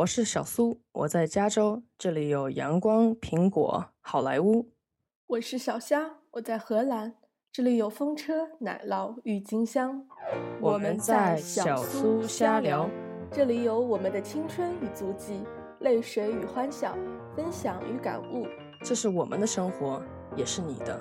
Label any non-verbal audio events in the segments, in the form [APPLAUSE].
我是小苏，我在加州，这里有阳光、苹果、好莱坞。我是小虾，我在荷兰，这里有风车、奶酪、郁金香。我们在小苏瞎聊，这里有我们的青春与足迹，泪水与欢笑，分享与感悟。这是我们的生活，也是你的。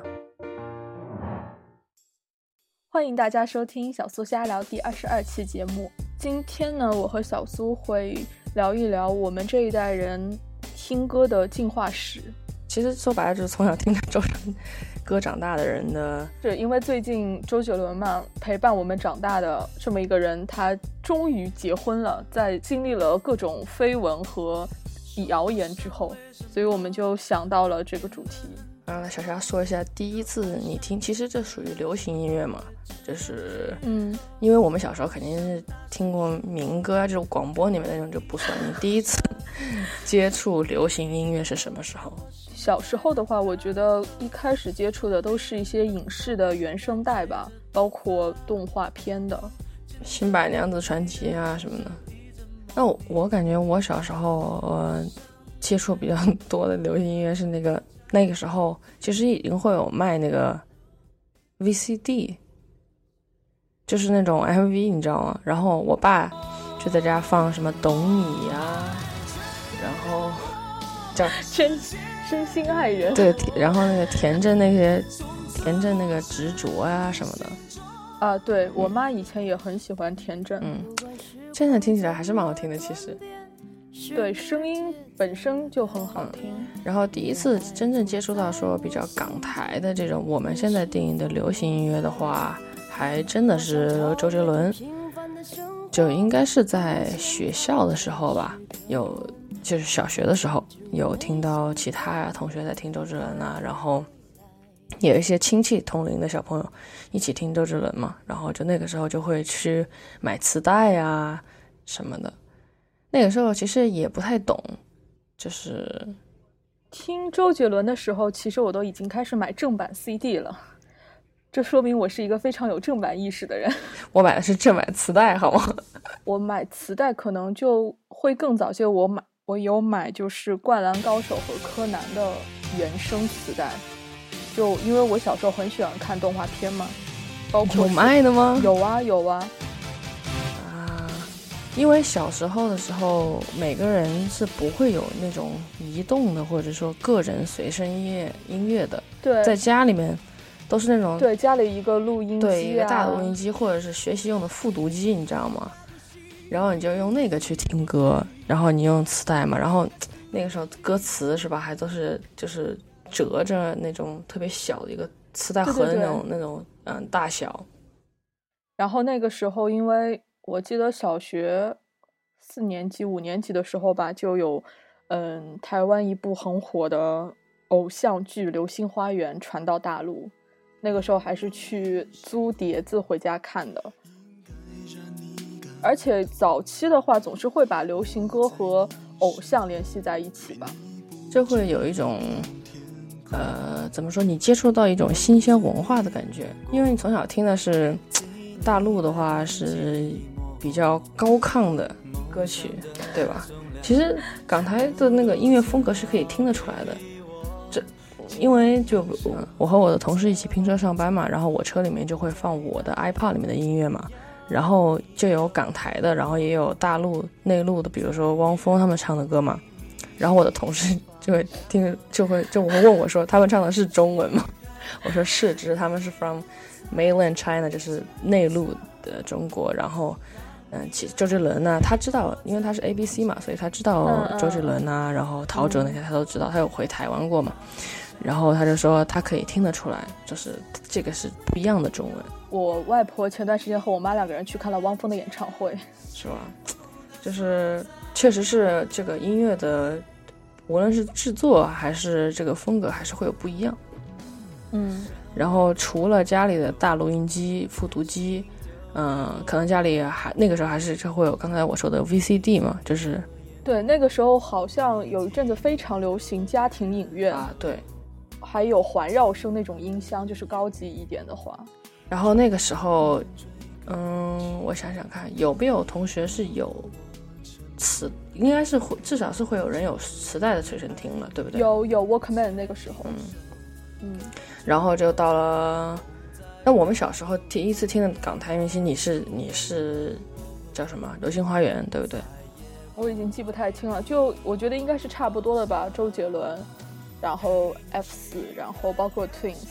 欢迎大家收听小苏瞎聊第二十二期节目。今天呢，我和小苏会聊一聊我们这一代人听歌的进化史。其实说白了，就是从小听着周杰伦歌长大的人的。是因为最近周杰伦嘛，陪伴我们长大的这么一个人，他终于结婚了。在经历了各种绯闻和谣言之后，所以我们就想到了这个主题。啊，小霞说一下，第一次你听，其实这属于流行音乐嘛，就是，嗯，因为我们小时候肯定是听过民歌啊，这种广播里面那种就不算。你第一次 [LAUGHS] 接触流行音乐是什么时候？小时候的话，我觉得一开始接触的都是一些影视的原声带吧，包括动画片的，《新白娘子传奇》啊什么的。那我感觉我小时候呃接触比较多的流行音乐是那个。那个时候其实已经会有卖那个 VCD，就是那种 MV，你知道吗？然后我爸就在家放什么懂你呀，然后叫真真心爱人，对，然后那个田震那些田震那个执着啊什么的，啊，对我妈以前也很喜欢田震，嗯，现在听起来还是蛮好听的，其实。对，声音本身就很好听。然后第一次真正接触到说比较港台的这种我们现在定义的流行音乐的话，还真的是周杰伦。就应该是在学校的时候吧，有就是小学的时候有听到其他同学在听周杰伦啊，然后有一些亲戚同龄的小朋友一起听周杰伦嘛，然后就那个时候就会去买磁带啊什么的。那个时候其实也不太懂，就是听周杰伦的时候，其实我都已经开始买正版 CD 了。这说明我是一个非常有正版意识的人。[LAUGHS] 我买的是正版磁带，好吗？[LAUGHS] 我买磁带可能就会更早些。我买我有买就是《灌篮高手》和《柯南》的原声磁带，就因为我小时候很喜欢看动画片嘛。包括有卖的吗？有啊，有啊。因为小时候的时候，每个人是不会有那种移动的，或者说个人随身音乐音乐的。对，在家里面都是那种对家里一个录音机，对一个大录音机，或者是学习用的复读机，你知道吗？然后你就用那个去听歌，然后你用磁带嘛，然后那个时候歌词是吧，还都是就是折着那种特别小的一个磁带盒的那种那种嗯大小。然后那个时候因为。我记得小学四年级、五年级的时候吧，就有，嗯，台湾一部很火的偶像剧《流星花园》传到大陆，那个时候还是去租碟子回家看的。而且早期的话，总是会把流行歌和偶像联系在一起吧，就会有一种，呃，怎么说？你接触到一种新鲜文化的感觉，因为你从小听的是 [TSK] 大陆的话是。比较高亢的歌曲，对吧？其实港台的那个音乐风格是可以听得出来的。这，因为就我和我的同事一起拼车上班嘛，然后我车里面就会放我的 iPod 里面的音乐嘛，然后就有港台的，然后也有大陆内陆的，比如说汪峰他们唱的歌嘛。然后我的同事就会听，就会就会问我说：“他们唱的是中文吗？” [LAUGHS] 我说：“是，只是他们是 from mainland China，就是内陆的中国。”然后。嗯，其实周杰伦呢，他知道，因为他是 A B C 嘛，所以他知道周杰伦啊，然后陶喆那些他都知道，他有回台湾过嘛，然后他就说他可以听得出来，就是这个是不一样的中文。我外婆前段时间和我妈两个人去看了汪峰的演唱会，是吧？就是确实是这个音乐的，无论是制作还是这个风格，还是会有不一样。嗯，然后除了家里的大录音机、复读机。嗯，可能家里还那个时候还是就会有刚才我说的 VCD 嘛，就是，对，那个时候好像有一阵子非常流行家庭影院。啊，对，还有环绕声那种音箱，就是高级一点的话。然后那个时候，嗯，我想想看，有没有同学是有磁，应该是会至少是会有人有磁带的随身听了，对不对？有有 Walkman 那个时候，嗯。嗯，然后就到了，那我们小时候第一次听的港台明星，你是你是叫什么《流星花园》，对不对？我已经记不太清了，就我觉得应该是差不多的吧。周杰伦，然后 F 四，然后包括 Twins，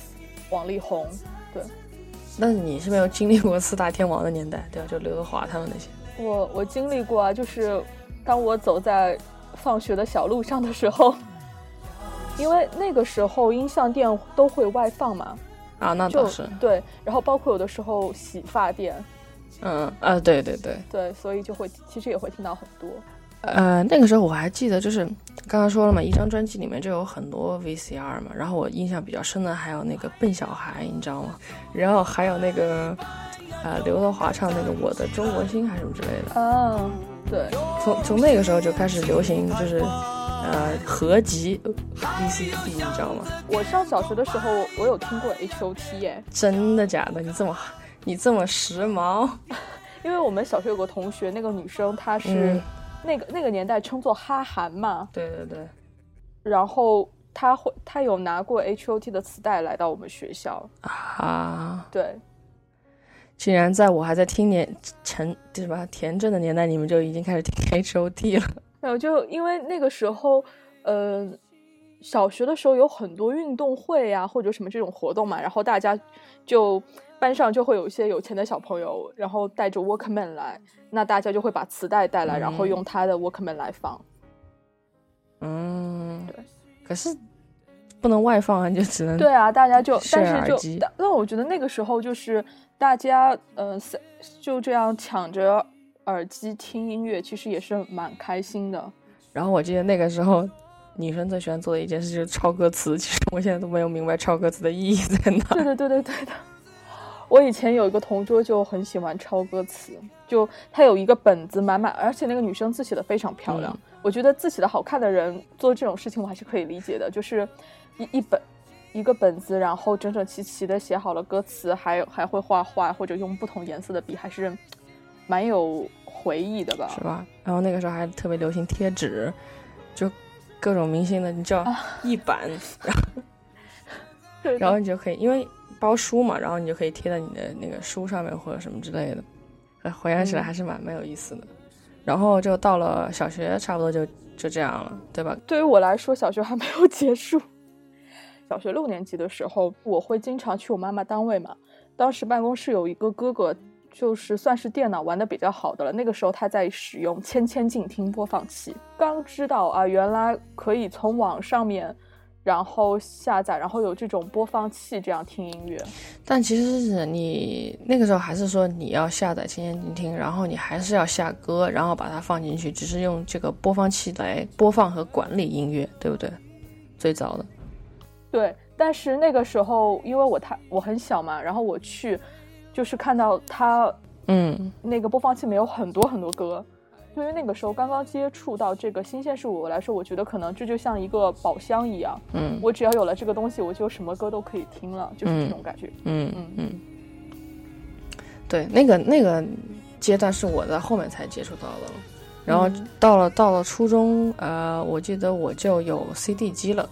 王力宏，对。那你是没有经历过四大天王的年代，对吧？就刘德华他们那些。我我经历过啊，就是当我走在放学的小路上的时候，因为那个时候音像店都会外放嘛。啊，那倒是。对，然后包括有的时候洗发店。嗯啊，对对对。对，所以就会其实也会听到很多。呃，那个时候我还记得，就是刚刚说了嘛，一张专辑里面就有很多 VCR 嘛。然后我印象比较深的还有那个笨小孩，你知道吗？然后还有那个，呃，刘德华唱那个《我的中国心》还是什么之类的。嗯，对。从从那个时候就开始流行，就是呃合集，B C D，你知道吗？我上小学的时候，我有听过 HOT 耶。真的假的？你这么你这么时髦？[LAUGHS] 因为我们小学有个同学，那个女生她是。那个那个年代称作哈韩嘛，对对对，然后她会她有拿过 H O T 的磁带来到我们学校啊，对，竟然在我还在听年陈什么田震的年代，你们就已经开始听 H O T 了。没有，就因为那个时候，呃，小学的时候有很多运动会呀，或者什么这种活动嘛，然后大家就。班上就会有一些有钱的小朋友，然后带着 Walkman 来，那大家就会把磁带带来，然后用他的 Walkman 来放。嗯，对。可是不能外放啊，就只能对啊，大家就但是就那我觉得那个时候就是大家呃就这样抢着耳机听音乐，其实也是蛮开心的。然后我记得那个时候女生最喜欢做的一件事就是抄歌词，其实我现在都没有明白抄歌词的意义在哪。对的对对对的。我以前有一个同桌就很喜欢抄歌词，就他有一个本子满满，而且那个女生字写的非常漂亮。我觉得字写的好看的人做这种事情我还是可以理解的，就是一一本一个本子，然后整整齐齐的写好了歌词，还还会画画或者用不同颜色的笔，还是蛮有回忆的吧？是吧？然后那个时候还特别流行贴纸，就各种明星的，你知道一版，[LAUGHS] 然后 [LAUGHS] 然后你就可以因为。包书嘛，然后你就可以贴在你的那个书上面或者什么之类的，回想起来还是蛮蛮有意思的。然后就到了小学，差不多就就这样了，对吧？对于我来说，小学还没有结束。小学六年级的时候，我会经常去我妈妈单位嘛。当时办公室有一个哥哥，就是算是电脑玩的比较好的了。那个时候他在使用千千静听播放器，刚知道啊，原来可以从网上面。然后下载，然后有这种播放器，这样听音乐。但其实是你那个时候还是说你要下载千千静听，然后你还是要下歌，然后把它放进去，只是用这个播放器来播放和管理音乐，对不对？最早的。对，但是那个时候因为我太我很小嘛，然后我去，就是看到他，嗯，那个播放器里面有很多很多歌。对于那个时候刚刚接触到这个新鲜事物来说，我觉得可能这就像一个宝箱一样。嗯，我只要有了这个东西，我就什么歌都可以听了，就是这种感觉。嗯嗯嗯。对，那个那个阶段是我在后面才接触到的，然后到了到了初中，呃，我记得我就有 CD 机了。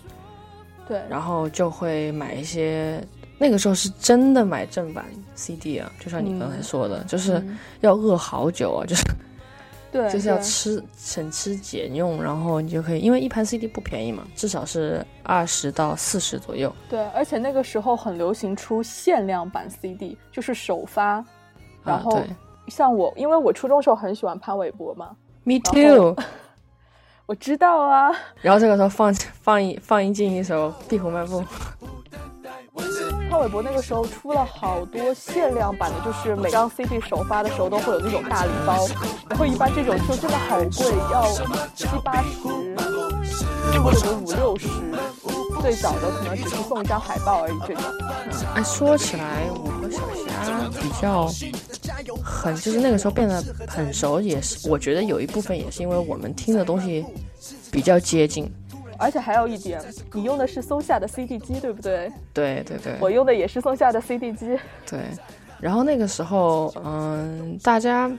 对。然后就会买一些，那个时候是真的买正版 CD 啊，就像你刚才说的，就是要饿好久啊，就是。对，[LAUGHS] 就是要吃省吃俭用，然后你就可以，因为一盘 CD 不便宜嘛，至少是二十到四十左右。对，而且那个时候很流行出限量版 CD，就是首发。然后像我，因为我初中时候很喜欢潘玮柏嘛，Me too，[LAUGHS] 我知道啊。然后这个时候放放一放一进一首《壁虎漫步》。潘玮柏那个时候出了好多限量版的，就是每张 CD 首发的时候都会有那种大礼包，然后一般这种就真的好贵，要七八十，或者五六十。最早的可能只是送一张海报而已。这种，哎，说起来，我和小霞比较很，就是那个时候变得很熟，也是我觉得有一部分也是因为我们听的东西比较接近。而且还有一点，你用的是松下的 CD 机，对不对？对对对，我用的也是松下的 CD 机。对，然后那个时候，嗯，大家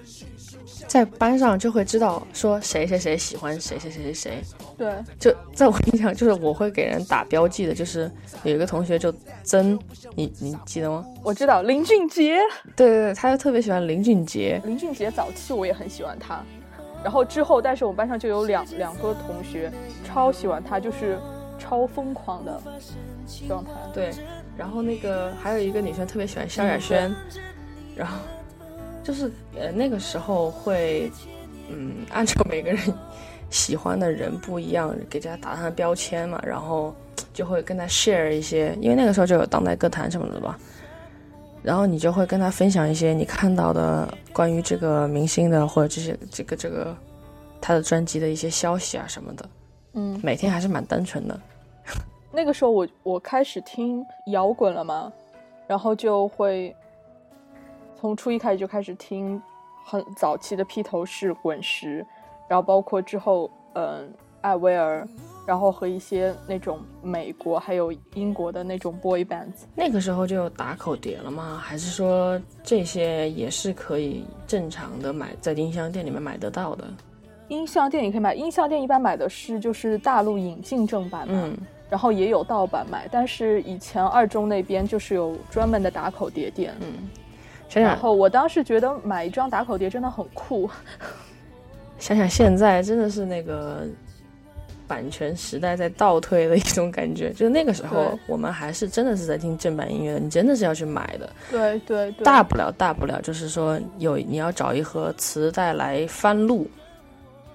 在班上就会知道说谁谁谁喜欢谁谁谁谁谁。对，就在我印象，就是我会给人打标记的，就是有一个同学就曾，你你记得吗？我知道林俊杰，对对对，他就特别喜欢林俊杰。林俊杰早期我也很喜欢他，然后之后，但是我们班上就有两两个同学超喜欢他，就是超疯狂的状态。对，然后那个还有一个女生特别喜欢萧亚轩，然后就是呃那个时候会嗯按照每个人。喜欢的人不一样，给大家打上标签嘛，然后就会跟他 share 一些，因为那个时候就有当代歌坛什么的吧，然后你就会跟他分享一些你看到的关于这个明星的或者这些这个这个他的专辑的一些消息啊什么的，嗯，每天还是蛮单纯的。[LAUGHS] 那个时候我我开始听摇滚了嘛，然后就会从初一开始就开始听很早期的披头士、滚石。然后包括之后，嗯，艾薇儿，然后和一些那种美国还有英国的那种 boy bands。那个时候就有打口碟了吗？还是说这些也是可以正常的买在音像店里面买得到的？音像店也可以买，音像店一般买的是就是大陆引进正版嘛，然后也有盗版买。但是以前二中那边就是有专门的打口碟店，嗯，然后我当时觉得买一张打口碟真的很酷。[LAUGHS] 想想现在真的是那个版权时代在倒退的一种感觉，就那个时候我们还是真的是在听正版音乐的，你真的是要去买的。对对对。大不了大不了就是说有你要找一盒磁带来翻录，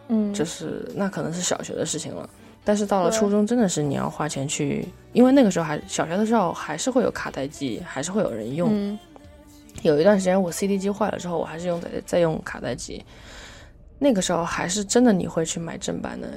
嗯，就是那可能是小学的事情了。但是到了初中真的是你要花钱去，因为那个时候还小学的时候还是会有卡带机，还是会有人用。有一段时间我 CD 机坏了之后，我还是用在在用卡带机。那个时候还是真的你会去买正版的，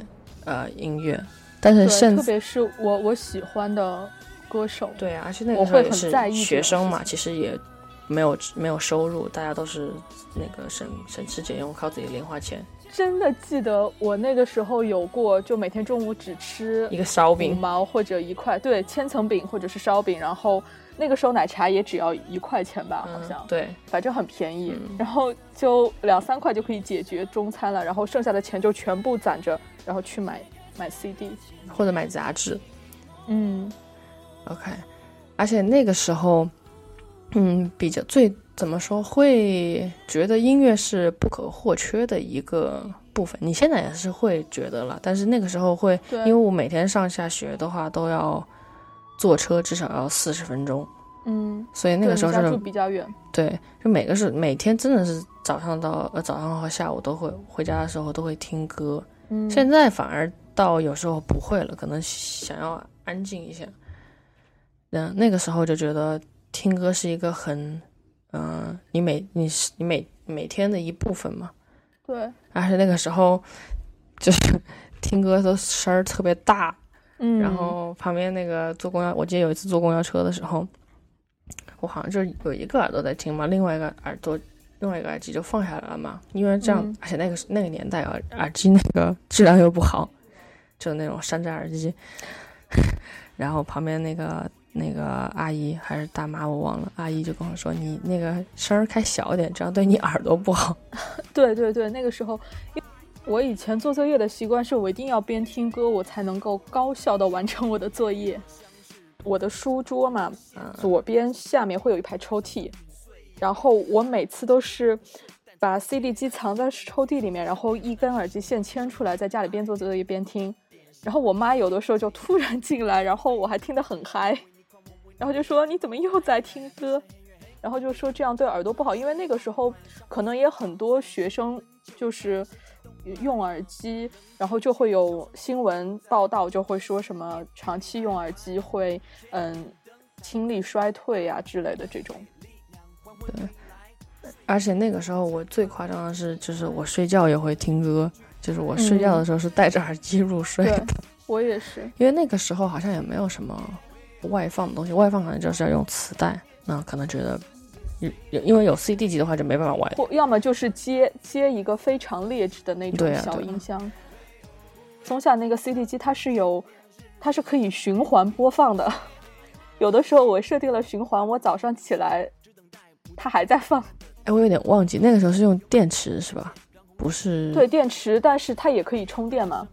呃，音乐，但是现特别是我我喜欢的歌手，对啊，而且那个时候也是学生嘛，其实也没有没有收入，大家都是那个省省吃俭用，靠自己零花钱。真的记得我那个时候有过，就每天中午只吃一个烧饼五毛或者一块，对，千层饼或者是烧饼，然后。那个时候奶茶也只要一块钱吧，好像对，反正很便宜，然后就两三块就可以解决中餐了，然后剩下的钱就全部攒着，然后去买买 CD 或者买杂志。嗯，OK，而且那个时候，嗯，比较最怎么说会觉得音乐是不可或缺的一个部分。你现在也是会觉得了，但是那个时候会，因为我每天上下学的话都要。坐车至少要四十分钟，嗯，所以那个时候是住比较远，对，就每个是每天真的是早上到呃早上和下午都会回家的时候都会听歌，嗯，现在反而到有时候不会了，可能想要安静一下，嗯，那个时候就觉得听歌是一个很，嗯，你每你是你每每天的一部分嘛，对，而且那个时候就是 [LAUGHS] 听歌的声儿特别大。嗯，然后旁边那个坐公交，我记得有一次坐公交车的时候，我好像就有一个耳朵在听嘛，另外一个耳朵，另外一个耳机就放下来了嘛，因为这样，而且那个那个年代耳耳机那个质量又不好，就那种山寨耳机。[LAUGHS] 然后旁边那个那个阿姨还是大妈我忘了，阿姨就跟我说：“你那个声儿开小一点，这样对你耳朵不好。[LAUGHS] ”对对对，那个时候。我以前做作业的习惯是我一定要边听歌，我才能够高效的完成我的作业。我的书桌嘛，左边下面会有一排抽屉，然后我每次都是把 CD 机藏在抽屉里面，然后一根耳机线牵出来，在家里边做作业边听。然后我妈有的时候就突然进来，然后我还听得很嗨，然后就说你怎么又在听歌？然后就说这样对耳朵不好，因为那个时候可能也很多学生就是。用耳机，然后就会有新闻报道，就会说什么长期用耳机会嗯听力衰退呀之类的这种。对，而且那个时候我最夸张的是，就是我睡觉也会听歌，就是我睡觉的时候是戴着耳机入睡的。我也是，[LAUGHS] 因为那个时候好像也没有什么外放的东西，外放可能就是要用磁带，那可能觉得。有因为有 CD 机的话就没办法玩，或要么就是接接一个非常劣质的那种小音箱。松下那个 CD 机它是有，它是可以循环播放的。有的时候我设定了循环，我早上起来它还在放。哎，我有点忘记那个时候是用电池是吧？不是对电池，但是它也可以充电嘛。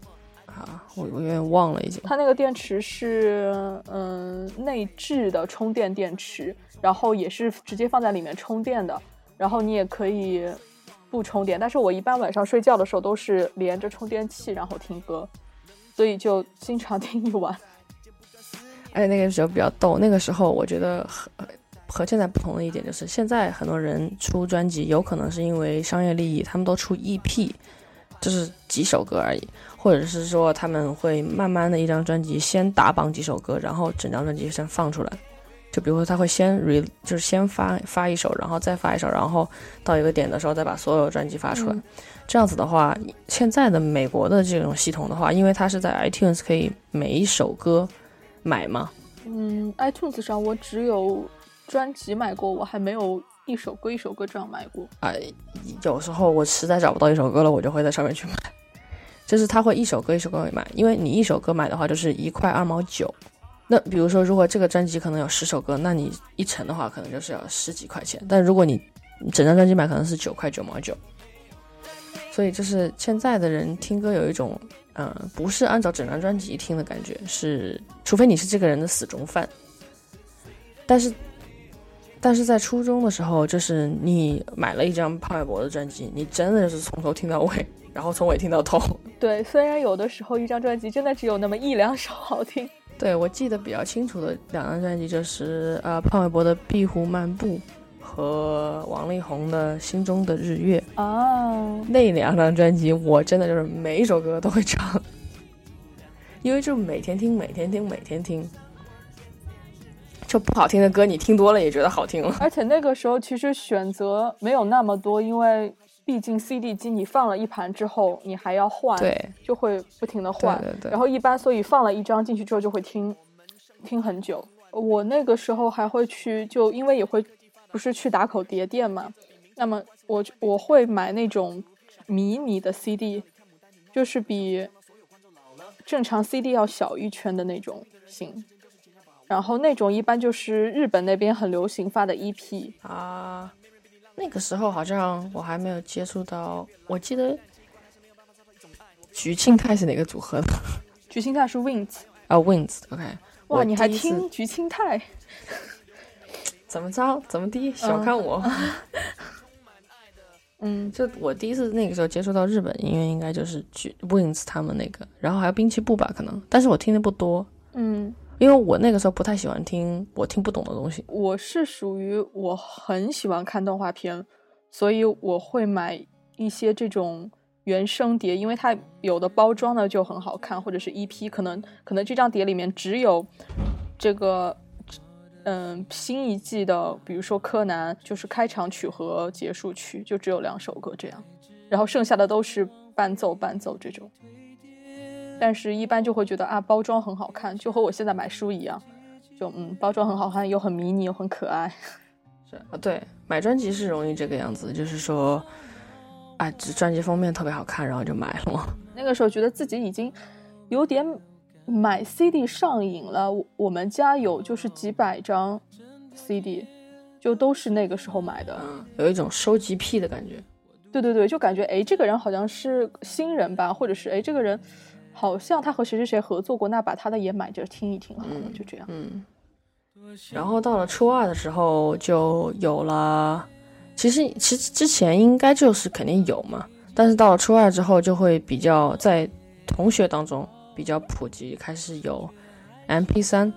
啊，我我有点忘了已经。它那个电池是嗯内置的充电电池，然后也是直接放在里面充电的，然后你也可以不充电。但是我一般晚上睡觉的时候都是连着充电器然后听歌，所以就经常听一晚。而且那个时候比较逗，那个时候我觉得和和现在不同的一点就是，现在很多人出专辑有可能是因为商业利益，他们都出 EP，就是几首歌而已，或者是说他们会慢慢的一张专辑先打榜几首歌，然后整张专辑先放出来。就比如说他会先 re 就是先发发一首，然后再发一首，然后到一个点的时候再把所有专辑发出来。这样子的话，现在的美国的这种系统的话，因为它是在 iTunes 可以每一首歌。买吗？嗯，iTunes 上我只有专辑买过，我还没有一首歌一首歌这样买过。啊，有时候我实在找不到一首歌了，我就会在上面去买。就是他会一首歌一首歌买，因为你一首歌买的话就是一块二毛九。那比如说，如果这个专辑可能有十首歌，那你一层的话可能就是要十几块钱。但如果你整张专辑买，可能是九块九毛九。所以就是现在的人听歌有一种。嗯，不是按照整张专辑听的感觉，是除非你是这个人的死忠范。但是，但是在初中的时候，就是你买了一张潘玮柏的专辑，你真的是从头听到尾，然后从尾听到头。[LAUGHS] 对，虽然有的时候一张专辑真的只有那么一两首好听。对我记得比较清楚的两张专辑就是呃潘玮柏的《壁虎漫步》。和王力宏的心中的日月哦，那两张专辑我真的就是每一首歌都会唱，因为就每天听，每天听，每天听，就不好听的歌你听多了也觉得好听了。而且那个时候其实选择没有那么多，因为毕竟 CD 机你放了一盘之后你还要换，对，就会不停的换，对对。然后一般所以放了一张进去之后就会听，听很久。我那个时候还会去，就因为也会。不是去打口碟店嘛？那么我我会买那种迷你的 CD，就是比正常 CD 要小一圈的那种型。然后那种一般就是日本那边很流行发的 EP 啊。那个时候好像我还没有接触到，我记得菊庆泰是哪个组合的？[LAUGHS] 菊庆泰是 Wins 啊，Wins，OK。哇，你还听菊庆泰？怎么着？怎么地？小看我？嗯，[LAUGHS] 就我第一次那个时候接触到日本音乐，应该就是 Wins 他们那个，然后还有滨崎步吧，可能，但是我听的不多。嗯，因为我那个时候不太喜欢听我听不懂的东西。我是属于我很喜欢看动画片，所以我会买一些这种原声碟，因为它有的包装呢就很好看，或者是 EP，可能可能这张碟里面只有这个。嗯，新一季的，比如说柯南，就是开场曲和结束曲，就只有两首歌这样，然后剩下的都是伴奏伴奏这种。但是，一般就会觉得啊，包装很好看，就和我现在买书一样，就嗯，包装很好看，又很迷你，又很可爱。[LAUGHS] 是啊，对，买专辑是容易这个样子，就是说，啊，这专辑封面特别好看，然后就买了。[LAUGHS] 那个时候觉得自己已经有点。买 CD 上瘾了，我们家有就是几百张 CD，就都是那个时候买的，嗯有一种收集癖的感觉。对对对，就感觉哎，这个人好像是新人吧，或者是哎，这个人好像他和谁谁谁合作过，那把他的也买着听一听好了，就这样。嗯。然后到了初二的时候就有了，其实其实之前应该就是肯定有嘛，但是到了初二之后就会比较在同学当中。比较普及，开始有 M P 三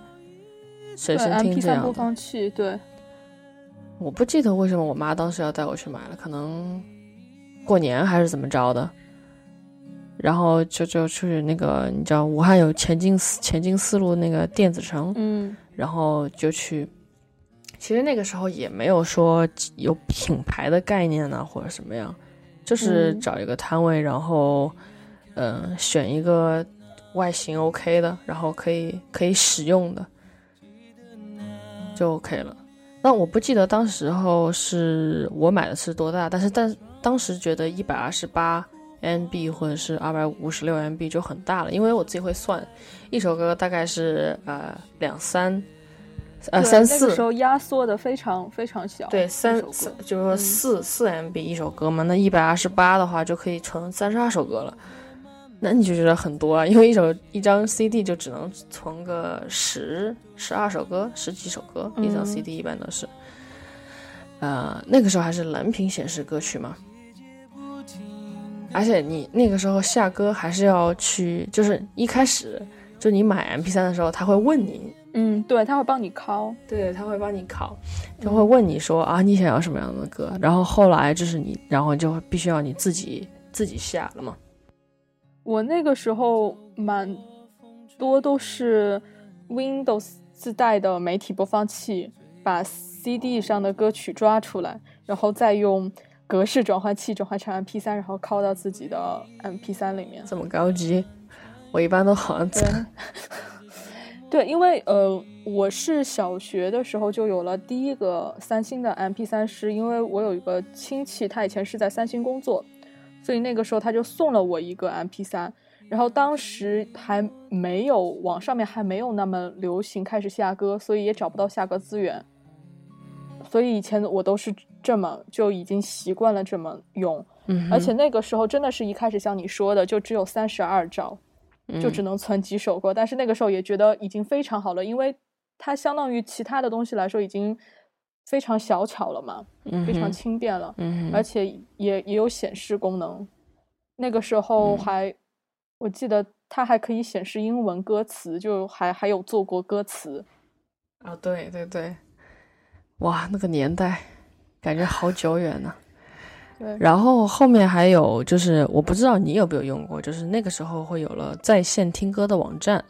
随身听这样播放器。对，我不记得为什么我妈当时要带我去买了，可能过年还是怎么着的。然后就就去那个，你知道武汉有前进前进四路那个电子城，嗯，然后就去。其实那个时候也没有说有品牌的概念呢，或者什么样，就是找一个摊位，然后嗯，选一个。外形 OK 的，然后可以可以使用的，就 OK 了。那我不记得当时候是我买的是多大，但是但当时觉得一百二十八 MB 或者是二百五十六 MB 就很大了，因为我自己会算，一首歌大概是呃两三呃，三四那个时候压缩的非常非常小，对，三四就是说四四 MB 一首歌嘛，那一百二十八的话就可以存三十二首歌了，那你就觉得很多啊，因为一首一张 CD 就只能存个十十二首歌，十几首歌，一张嗯 CD 一般都是。呃，那个时候还是蓝屏显示歌曲嘛，而且你那个时候下歌还是要去，就是一开始就你买 MP3 的时候，他会问你，嗯，对，他会帮你拷，对，他会帮你考，就会问你说啊，你想要什么样的歌？然后后来就是你，然后就必须要你自己自己下了嘛。我那个时候蛮多都是 Windows 自带的媒体播放器，把 CD 上的歌曲抓出来，然后再用格式转换器转换成 MP3，然后拷到自己的 MP3 里面。这么高级，我一般都好像对，[LAUGHS] 对，因为呃，我是小学的时候就有了第一个三星的 MP3，是因为我有一个亲戚，他以前是在三星工作，所以那个时候他就送了我一个 MP3。然后当时还没有网上面还没有那么流行开始下歌，所以也找不到下歌资源，所以以前我都是这么就已经习惯了这么用，嗯，而且那个时候真的是一开始像你说的，就只有三十二兆，就只嗯能存几首歌，但是那个时候也觉得已经非常好了，因为它相当于其他的东西来说已经非常小巧了嘛，嗯非常轻便了，嗯而且也也有显示功能。那个时候嗯。还，我记得它还可以显示英文歌词，就还还有做过歌词。啊，对对对，哇，那个年代感觉好久远呢。[LAUGHS] 对，然后后面还有就是，我不知道你有没有用过，就是那个时候会有了在线听歌的网站，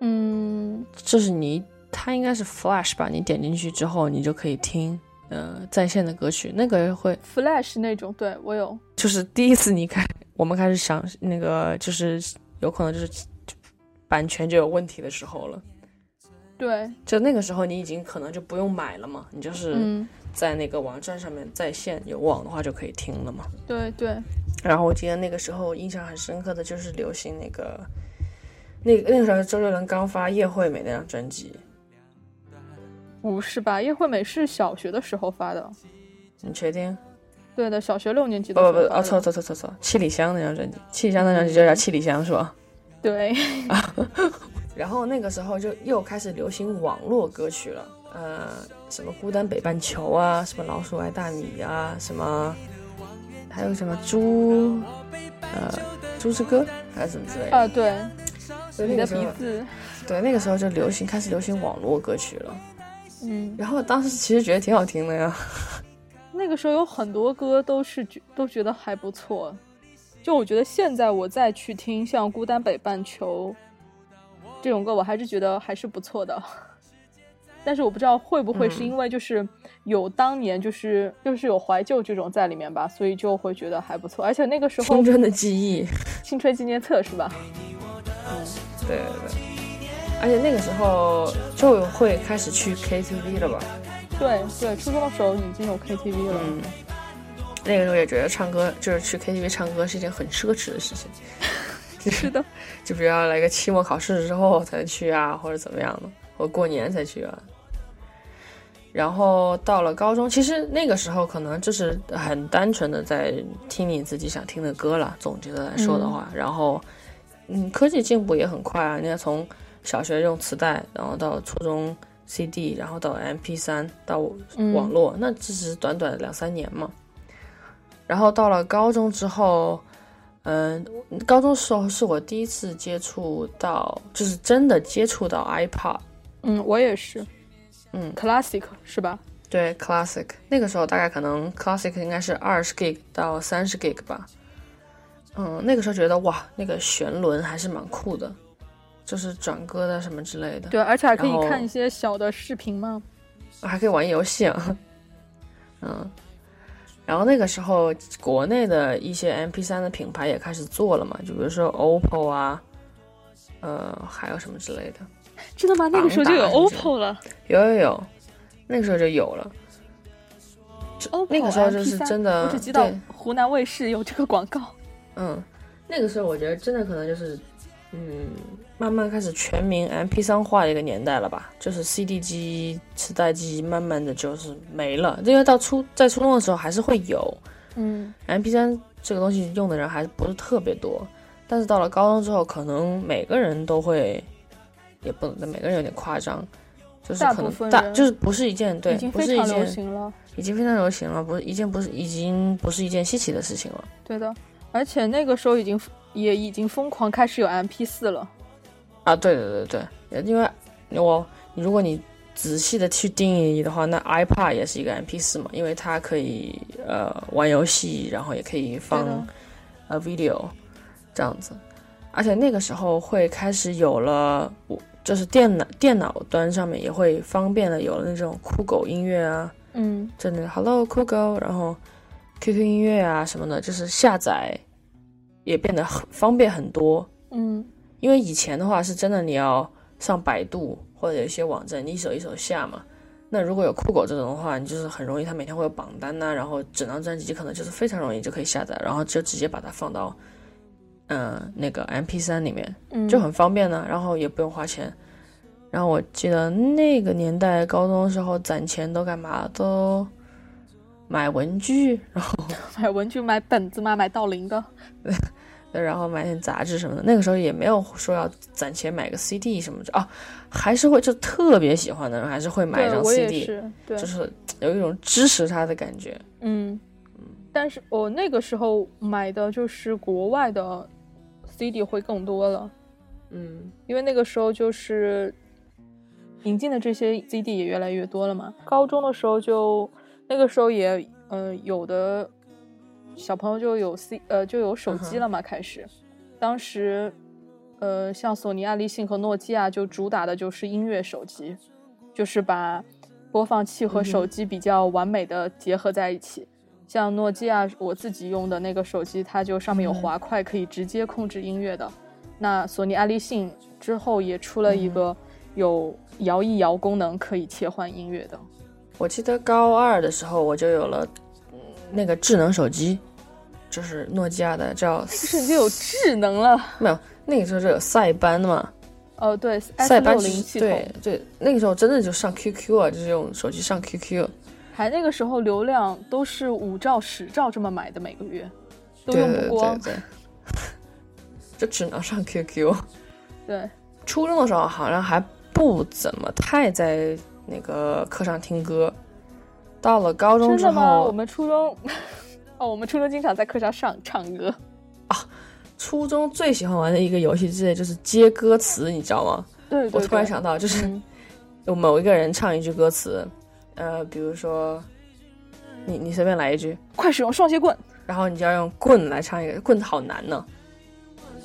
嗯，就是你它应该是 Flash 吧，你点进去之后，你就可以听呃在线的歌曲，那个会 Flash 那种，对我有。就是第一次你开，我们开始想那个就是有可能就是版权就有问题的时候了。对，就那个时候你已经可能就不用买了嘛，你就是嗯，在那个网站上面在线有网的话就可以听了嘛。对对，然后我记得那个时候印象很深刻的就是流行那个，那那个时候周杰伦刚发《叶惠美》那张专辑，不是吧？叶惠美是小学的时候发的，你确定？对的，小学六年级不不不，哦的时候发的。错错错错错，七里香那张专辑，七里香那张专辑就叫七里香是吧？对，[LAUGHS] 然后那个时候就又开始流行网络歌曲了，呃，什么孤单北半球啊，什么老鼠爱大米啊，什么还有什么猪，呃，猪之歌还是什么之类的。啊，对，你的鼻子，对，那个时候就流行开始流行网络歌曲了。嗯，然后当时其实觉得挺好听的呀。[LAUGHS] 那个时候有很多歌都是觉都觉得还不错，就我觉得现在我再去听像《孤单北半球》这种歌，我还是觉得还是不错的。但是我不知道会不会是嗯因为就是有当年就是就是有怀旧这种在里面吧，所以就会觉得还不错。而且那个时候青春的记忆，青春纪念册是吧？嗯对对对。而且那个时候就会开始去 KTV 了吧？对对，初中的时候已经有 KTV 了。嗯，那个时候也觉得唱歌就是去 KTV 唱歌是一件很奢侈的事情，[LAUGHS] 是的，就比如要来个期末考试之后才去啊，或者怎么样的，或过年才去啊。然后到了高中，其实那个时候可能就是很单纯的在听你自己想听的歌了。总结的来说的话，然后，嗯，科技进步也很快啊。你看，从小学用磁带，然后到初中 CD，然后到 MP 三到网络，那只是短短两三年嘛。然后到了高中之后，嗯，高中时候是我第一次接触到，就是真的接触到 iPod。嗯，我也是。嗯，Classic 是吧？对，Classic 那个时候大概可能 Classic 应该是二十 Gig 到三十 Gig 吧。嗯，那个时候觉得哇，那个旋轮还是蛮酷的，就是转歌的什么之类的，对，而且还可以看一些小的视频嘛。还可以玩游戏啊。[LAUGHS] 嗯，然后那个时候国内的一些 MP 3的品牌也开始做了嘛，就比如说 OPPO 啊，呃，还有什么之类的。真的吗？那个时候就有 OPPO 了。有有有，那个时候就有了。OPPO 那个时候就是真的我只知道对湖南卫视有这个广告。嗯，那个时候我觉得真的可能就是嗯，慢慢开始全民 MP 三化的一个年代了吧？就是 CD 机、磁带机，慢慢的就是没了。因为到初在初中的时候还是会有，嗯，MP 三这个东西用的人还不是特别多。但是到了高中之后，可能每个人都会，也不能每个人有点夸张，就是可能大就是不是一件对，不是一件已经非常流行了，不是一件不是已经不是一件稀奇的事情了。对的，而且那个时候已经也已经疯狂开始有 MP 四了。啊，对对对对，因为我如果你仔细的去定义的话，那 iPad 也是一个 MP 四嘛，因为它可以呃玩游戏，然后也可以放呃 video。这样子，而且那个时候会开始有了，我就是电脑电脑端上面也会方便的有了那种酷狗音乐啊，嗯，真的 Hello 酷狗，然后 QQ 音乐啊什么的，就是下载也变得很方便很多，嗯，因为以前的话是真的你要上百度或者有一些网站，你一手一手下嘛，那如果有酷狗这种的话，你就是很容易，它每天会有榜单呐，然后整张专辑可能就是非常容易就可以下载，然后就直接把它放到。嗯，那个 M P 三里面就很方便呢，然后也不用花钱。然后我记得那个年代高中的时候攒钱都干嘛？都买文具，然后 [LAUGHS] 买文具、买本子嘛，买道林的。[LAUGHS] 对，然后买点杂志什么的。那个时候也没有说要攒钱买个 C D 什么的啊，还是会就特别喜欢的人还是会买一张 C D，就是有一种支持他的感觉。嗯嗯，但是我那个时候买的就是国外的。CD 会更多了，嗯，因为那个时候就是引进的这些 CD 也越来越多了嘛。高中的时候就那个时候也，呃，有的小朋友就有 C，呃，就有手机了嘛。开始，当时，呃，像索尼、爱立信和诺基亚就主打的就是音乐手机，就是把播放器和手机比较完美的结合在一起。像诺基亚，我自己用的那个手机，它就上面有滑块，可以直接控制音乐的。那索尼爱立信之后也出了一个有摇一摇功能，可以切换音乐的。我记得高二的时候我就有了那个智能手机，就是诺基亚的，叫那个时候就有智能了。没有，那个时候就有塞班的嘛。哦，对，塞班系统。对对，那个时候真的就上 QQ 啊，就是用手机上 QQ。还那个时候流量都是五兆、十兆这么买的，每个月都用不光，就只能上 QQ。对，初中的时候好像还不怎么太在那个课上听歌，到了高中之后，我们初中哦，我们初中经常在课上上唱歌啊。初中最喜欢玩的一个游戏之类就是接歌词，你知道吗？对，我突然想到，就是有某一个人唱一句歌词。呃，比如说，你你随便来一句，快使用双截棍，然后你就要用棍来唱一个，棍子好难呢。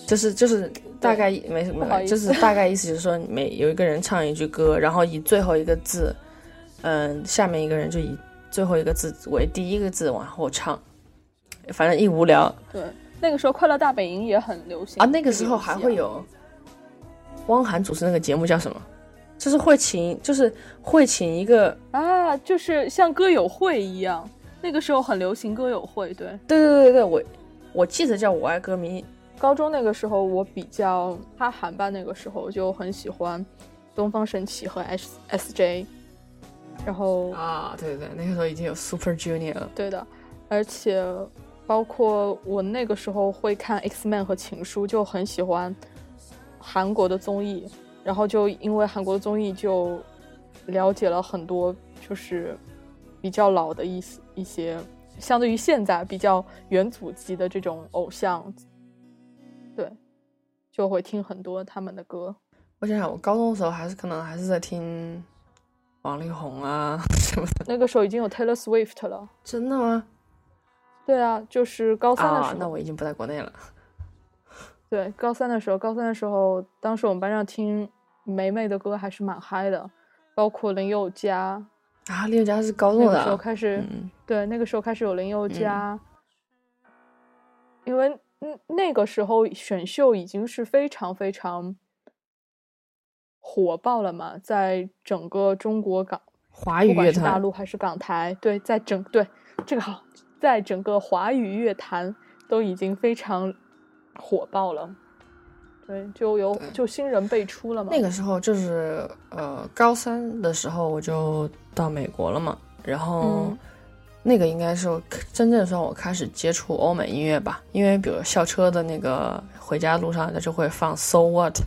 就是就是大概没什么，就是大概意思就是说，每有一个人唱一句歌，然后以最后一个字，嗯，下面一个人就以最后一个字为第一个字往后唱，反正一无聊。对，那个时候《快乐大本营》也很流行啊。那个时候还会有汪涵主持那个节目叫什么？就是会请，就是会请一个啊，就是像歌友会一样，那个时候很流行歌友会，对，对对对对，我我记得叫我爱歌迷。高中那个时候我比较他韩吧，那个时候就很喜欢东方神起和 S S J，然后啊，对对对，那个时候已经有 Super Junior 了，对的，而且包括我那个时候会看 X Man 和情书，就很喜欢韩国的综艺。然后就因为韩国的综艺，就了解了很多，就是比较老的一些一些，相对于现在比较元祖级的这种偶像，对，就会听很多他们的歌。我想想，我高中的时候还是可能还是在听王力宏啊什么的。那个时候已经有 Taylor Swift 了。真的吗？对啊，就是高三的时候。那我已经不在国内了。对，高三的时候，高三的时候，当时我们班上听梅梅的歌还是蛮嗨的，包括林宥嘉啊，林宥嘉是高中的时候开始，对，那个时候开始有林宥嘉，因为嗯那个时候选秀已经是非常非常火爆了嘛，在整个中国港华语乐坛，大陆还是港台，对，在整对这个好，在整个华语乐坛都已经非常。火爆了，对，就有就新人辈出了嘛。那个时候就是呃高三的时候我就到美国了嘛，然后嗯那个应该是真正算我开始接触欧美音乐吧，因为比如校车的那个回家路上，它就会放 So What，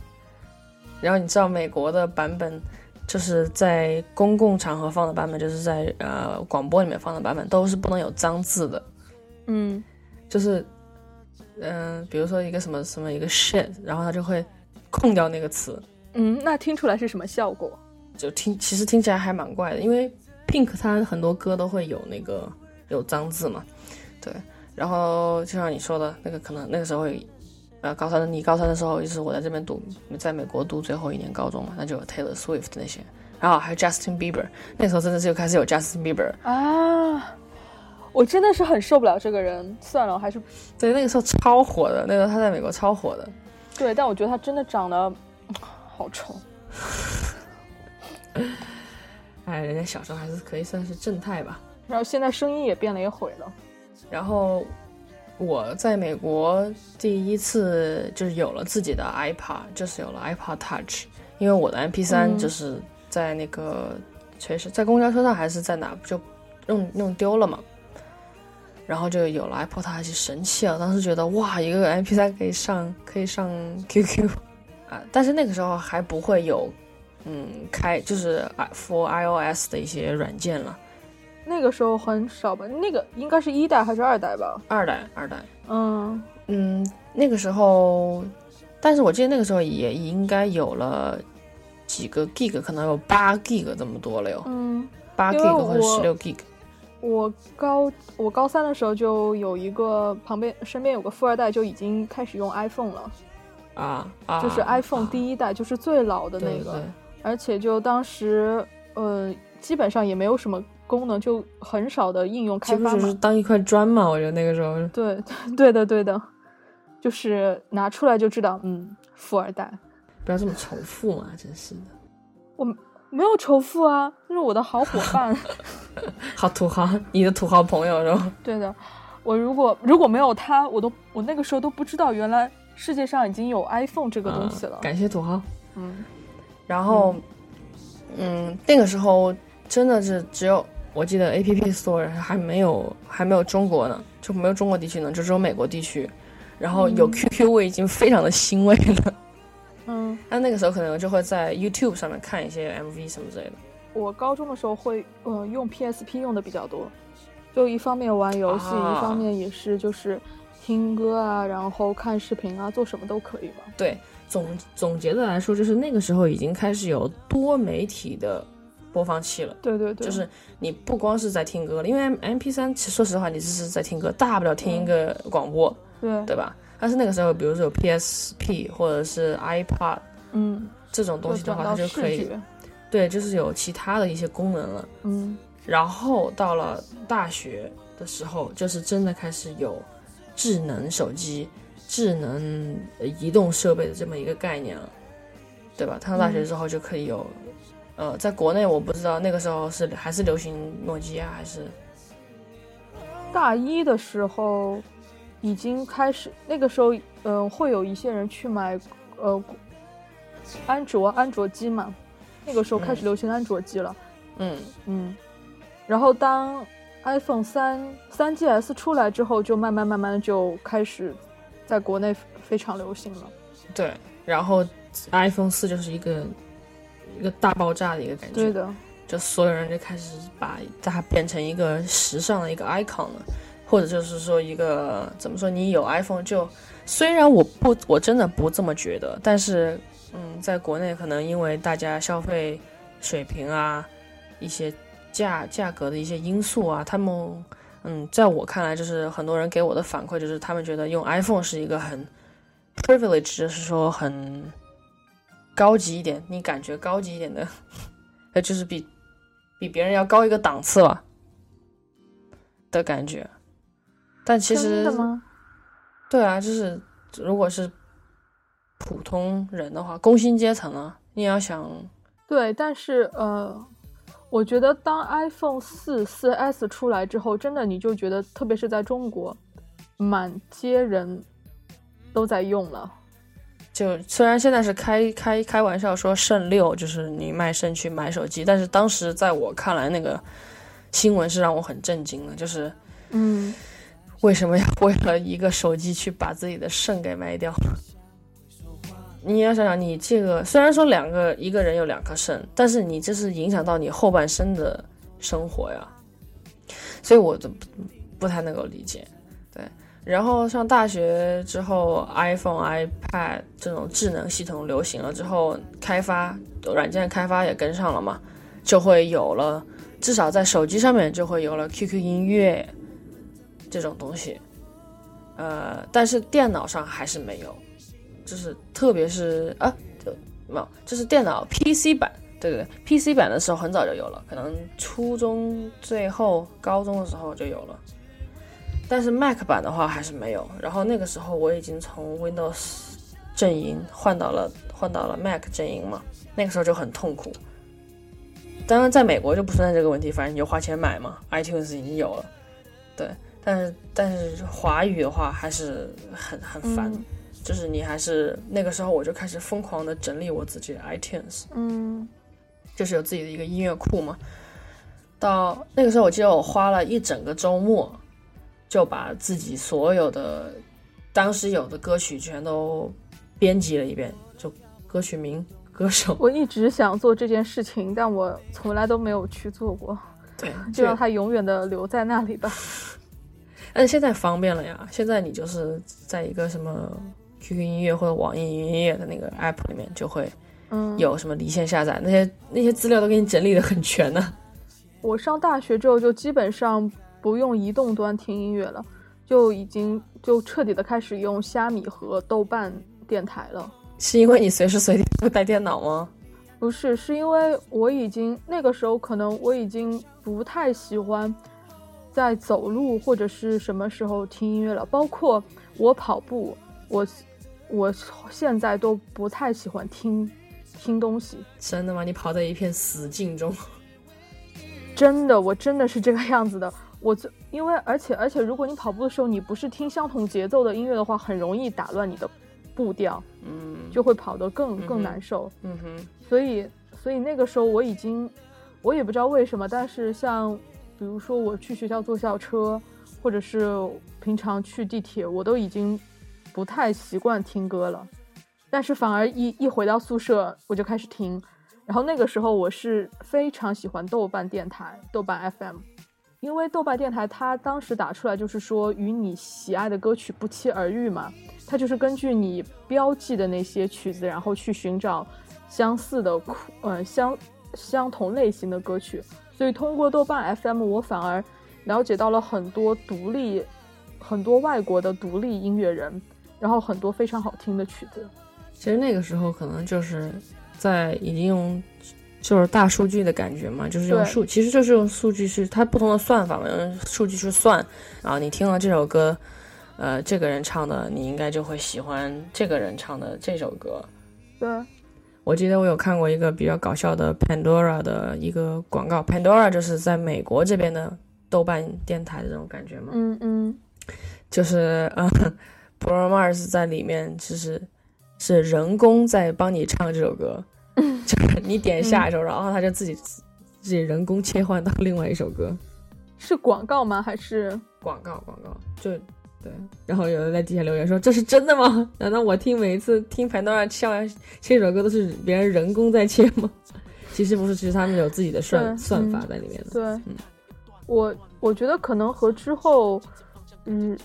然后你知道美国的版本。就是在公共场合放的版本，就是在呃广播里面放的版本，都是不能有脏字的。嗯就是，嗯、比如说一个什么什么一个 shit，然后它就会空掉那个词，嗯，那听出来是什么效果？就听其实听起来还蛮怪的，因为 Pink 他很多歌都会有那个有脏字嘛，对。然后就像你说的那个，可能那个时候，呃，高三的你高三的时候，就是我在这边读，在美国读最后一年高中嘛，那就有 Taylor Swift 那些，然后还有 Justin Bieber，那时候真的是就开始有 Justin Bieber，啊，我真的是很受不了这个人。算了，我还是对，那个时候超火的，那个他在美国超火的，对，但我觉得他真的长得嗯好丑。[LAUGHS] 哎，人家小时候还是可以算是正太吧。然后现在声音也变了也毁了。然后我在美国第一次就是有了自己的 iPad，就是有了 iPad Touch，因为我的 MP 3嗯就是在那个确实在公交车上还是在哪就弄弄丢了嘛，然后就有了 iPod Touch，神器啊！当时觉得哇，一个 MP 3可以上可以上 QQ 啊，但是那个时候还不会有嗯开就是 for iOS 的一些软件了，那个时候很少吧？那个应该是一代还是二代吧？二代二代。嗯，嗯，那个时候，但是我记得那个时候也应该有了几个 gig，可能有八 gig 这么多了哟，嗯，八 gig 或者我十六 gig。我高我高三的时候就有一个旁边身边有个富二代就已经开始用 iPhone 了，啊啊，就是 iPhone 啊第一代，就是最老的那个，对对而且就当时呃基本上也没有什么功能，就很少的应用开发嘛，就是。当一块砖嘛？我觉得那个时候，对 [LAUGHS] 对的对的，就是拿出来就知道，嗯，富二代。不要这么仇富嘛，真是的，我没有仇富啊，那是我的好伙伴。[LAUGHS] 好土豪，你的土豪朋友是吧？[LAUGHS] 对的，我如果如果没有他，我都我那个时候都不知道，原来世界上已经有 iPhone 这个东西了嗯。感谢土豪。嗯然后，嗯，那个时候真的是只有我记得 App Store 还没有还没有中国呢，就没有中国地区呢，就只有美国地区。然后有嗯 QQ，我已经非常的欣慰了。[LAUGHS] 嗯，但那个时候可能就会在 YouTube 上面看一些 MV 什么之类的。我高中的时候会呃用 PSP 用的比较多，就一方面玩游戏，啊一方面也是就是听歌啊，然后看视频啊，做什么都可以吧。对，总总结的来说，就是那个时候已经开始有多媒体的播放器了。对对对，就是你不光是在听歌了，因为 M P 三其实说实话，你只是在听歌，大不了听一个广播，对，对吧？但是那个时候，比如说有 P S P 或者是 iPod 嗯，这种东西的话，它就可以，对，就是有其他的一些功能了。嗯然后到了大学的时候，就是真的开始有智能手机、智能呃移动设备的这么一个概念了，对吧？上大学之后就可以有，呃，在国内我不知道那个时候是还是流行诺基亚还是大一的时候已经开始，那个时候嗯、呃会有一些人去买呃安卓安卓机嘛，那个时候开始流行安卓机了。嗯嗯，然后当 iPhone 三三 GS 出来之后，就慢慢慢慢就开始在国内非常流行了。对，然后 iPhone 四就是一个一个大爆炸的一个感觉，对的，就所有人就开始把它变成一个时尚的一个 icon 了，或者就是说一个怎么说，你有 iPhone 就，虽然我不我真的不这么觉得，但是嗯，在国内可能因为大家消费水平啊，一些价价格的一些因素啊，他们嗯，在我看来就是很多人给我的反馈就是他们觉得用 iPhone 是一个很 privilege，就是说很高级一点，你感觉高级一点的，呃，就是比比别人要高一个档次吧的感觉。但其实？对啊，就是如果是普通人的话，工薪阶层啊，你要想，对，但是呃，我觉得当 iPhone 四四 S 出来之后，真的你就觉得，特别是在中国，满街人都在用了。就虽然现在是开开开玩笑说肾六，就是你卖肾去买手机，但是当时在我看来，那个新闻是让我很震惊的，就是嗯，为什么要 [LAUGHS] 为了一个手机去把自己的肾给卖掉？你要想想，你这个虽然说两个一个人有两颗肾，但是你这是影响到你后半生的生活呀，所以我就不不太能够理解。对，然后上大学之后，iPhone、iPad 这种智能系统流行了之后，开发软件开发也跟上了嘛，就会有了，至少在手机上面就会有了 QQ 音乐这种东西，呃，但是电脑上还是没有。就是特别是啊，就没有，就是电脑 PC 版，对对对，PC 版的时候很早就有了，可能初中最后高中的时候就有了，但是 Mac 版的话还是没有。然后那个时候我已经从 Windows 阵营换到了换到了 Mac 阵营嘛，那个时候就很痛苦。当然在美国就不存在这个问题，反正你就花钱买嘛，iTunes 已经有了，对，但是但是华语的话还是很很烦。就是你还是那个时候，我就开始疯狂的整理我自己的 iTunes，嗯，就是有自己的一个音乐库嘛。到那个时候，我记得我花了一整个周末，就把自己所有的当时有的歌曲全都编辑了一遍，就歌曲名、歌手。我一直想做这件事情，但我从来都没有去做过。对，[LAUGHS] 就让它永远的留在那里吧。[LAUGHS] 但是现在方便了呀，现在你就是在一个什么。QQ 音乐或者网易云音乐的那个 app 里面就会，嗯，有什么离线下载那些那些资料都给你整理的很全呢。我上大学之后就基本上不用移动端听音乐了，就已经就彻底的开始用虾米和豆瓣电台了。是因为你随时随地都带电脑吗？不是，是因为我已经那个时候可能我已经不太喜欢在走路或者是什么时候听音乐了，包括我跑步，我。我现在都不太喜欢听听东西，真的吗？你跑在一片死境中，[LAUGHS] 真的，我真的是这个样子的。我就因为而且而且，如果你跑步的时候你不是听相同节奏的音乐的话，很容易打乱你的步调，嗯，就会跑得更更难受。嗯哼，所以所以那个时候我已经，我也不知道为什么，但是像比如说我去学校坐校车，或者是平常去地铁，我都已经。不太习惯听歌了，但是反而一一回到宿舍我就开始听，然后那个时候我是非常喜欢豆瓣电台、豆瓣 FM，因为豆瓣电台它当时打出来就是说与你喜爱的歌曲不期而遇嘛，它就是根据你标记的那些曲子，然后去寻找相似的、嗯相相同类型的歌曲，所以通过豆瓣 FM 我反而了解到了很多独立、很多外国的独立音乐人。然后很多非常好听的曲子，其实那个时候可能就是在已经用就是大数据的感觉嘛，就是用数，其实就是用数据是它不同的算法嘛，用数据去算，然后你听了这首歌，呃，这个人唱的，你应该就会喜欢这个人唱的这首歌。对，我记得我有看过一个比较搞笑的 Pandora 的一个广告，Pandora 就是在美国这边的豆瓣电台的这种感觉嘛，嗯嗯，就是嗯。Bruno Mars 在里面其实是人工在帮你唱这首歌，[LAUGHS] 就是你点下一首，然后他就自己自己人工切换到另外一首歌。是广告吗？还是广告？广告就对。然后有人在底下留言说：“这是真的吗？[LAUGHS] 难道我听每一次听盘段切完切一首歌都是别人人工在切吗？” [LAUGHS] 其实不是，其实他们有自己的算算法在里面的。对，嗯，我我觉得可能和之后。嗯，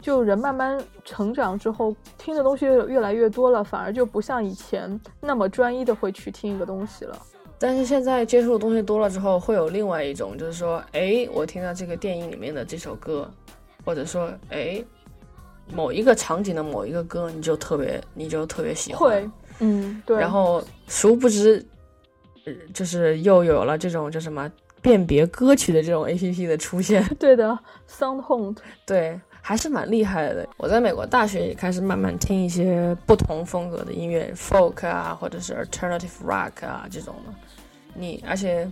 就人慢慢成长之后，听的东西越来越多了，反而就不像以前那么专一的会去听一个东西了。但是现在接触的东西多了之后，会有另外一种，就是说，哎，我听到这个电影里面的这首歌，或者说，哎，某一个场景的某一个歌，你就特别，你就特别喜欢。会，嗯，对。然后殊不知，就是又有了这种叫什么？辨别歌曲的这种 A P P 的出现，[LAUGHS] 对的，SoundHound，对，还是蛮厉害的。我在美国大学也开始慢慢听一些不同风格的音乐，folk 啊，或者是 alternative rock 啊这种的。你而且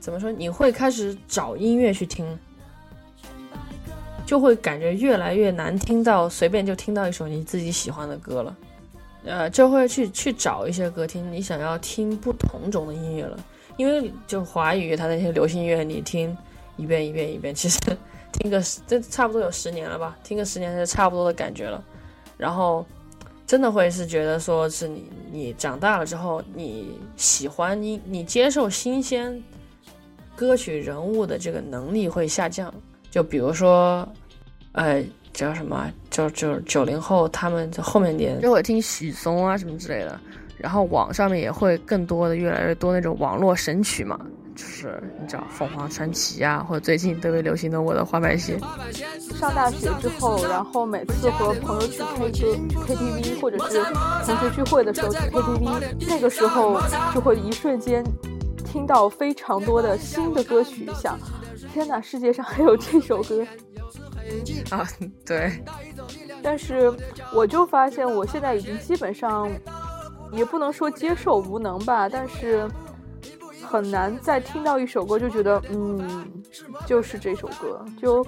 怎么说，你会开始找音乐去听，就会感觉越来越难听到随便就听到一首你自己喜欢的歌了。呃，就会去去找一些歌听，你想要听不同种的音乐了，因为就华语它那些流行音乐，你听一遍一遍一遍，其实听个这差不多有十年了吧，[LAUGHS] 听个十年是差不多的感觉了，然后真的会是觉得说是你你长大了之后，你喜欢你你接受新鲜歌曲人物的这个能力会下降，就比如说，呃。叫什么？就就九零后，他们在后面点就会听许嵩啊什么之类的，然后网上面也会更多的越来越多那种网络神曲嘛，就是你知道凤凰传奇啊，或者最近特别流行的我的滑板鞋。上大学之后，然后每次和朋友去 K 歌 KTV 或者是同学聚会的时候去 KTV，那个时候就会一瞬间听到非常多的新的歌曲，想天哪，世界上还有这首歌。[LAUGHS] 啊，对，但是我就发现，我现在已经基本上也不能说接受无能吧，但是很难再听到一首歌就觉得，嗯，就是这首歌，就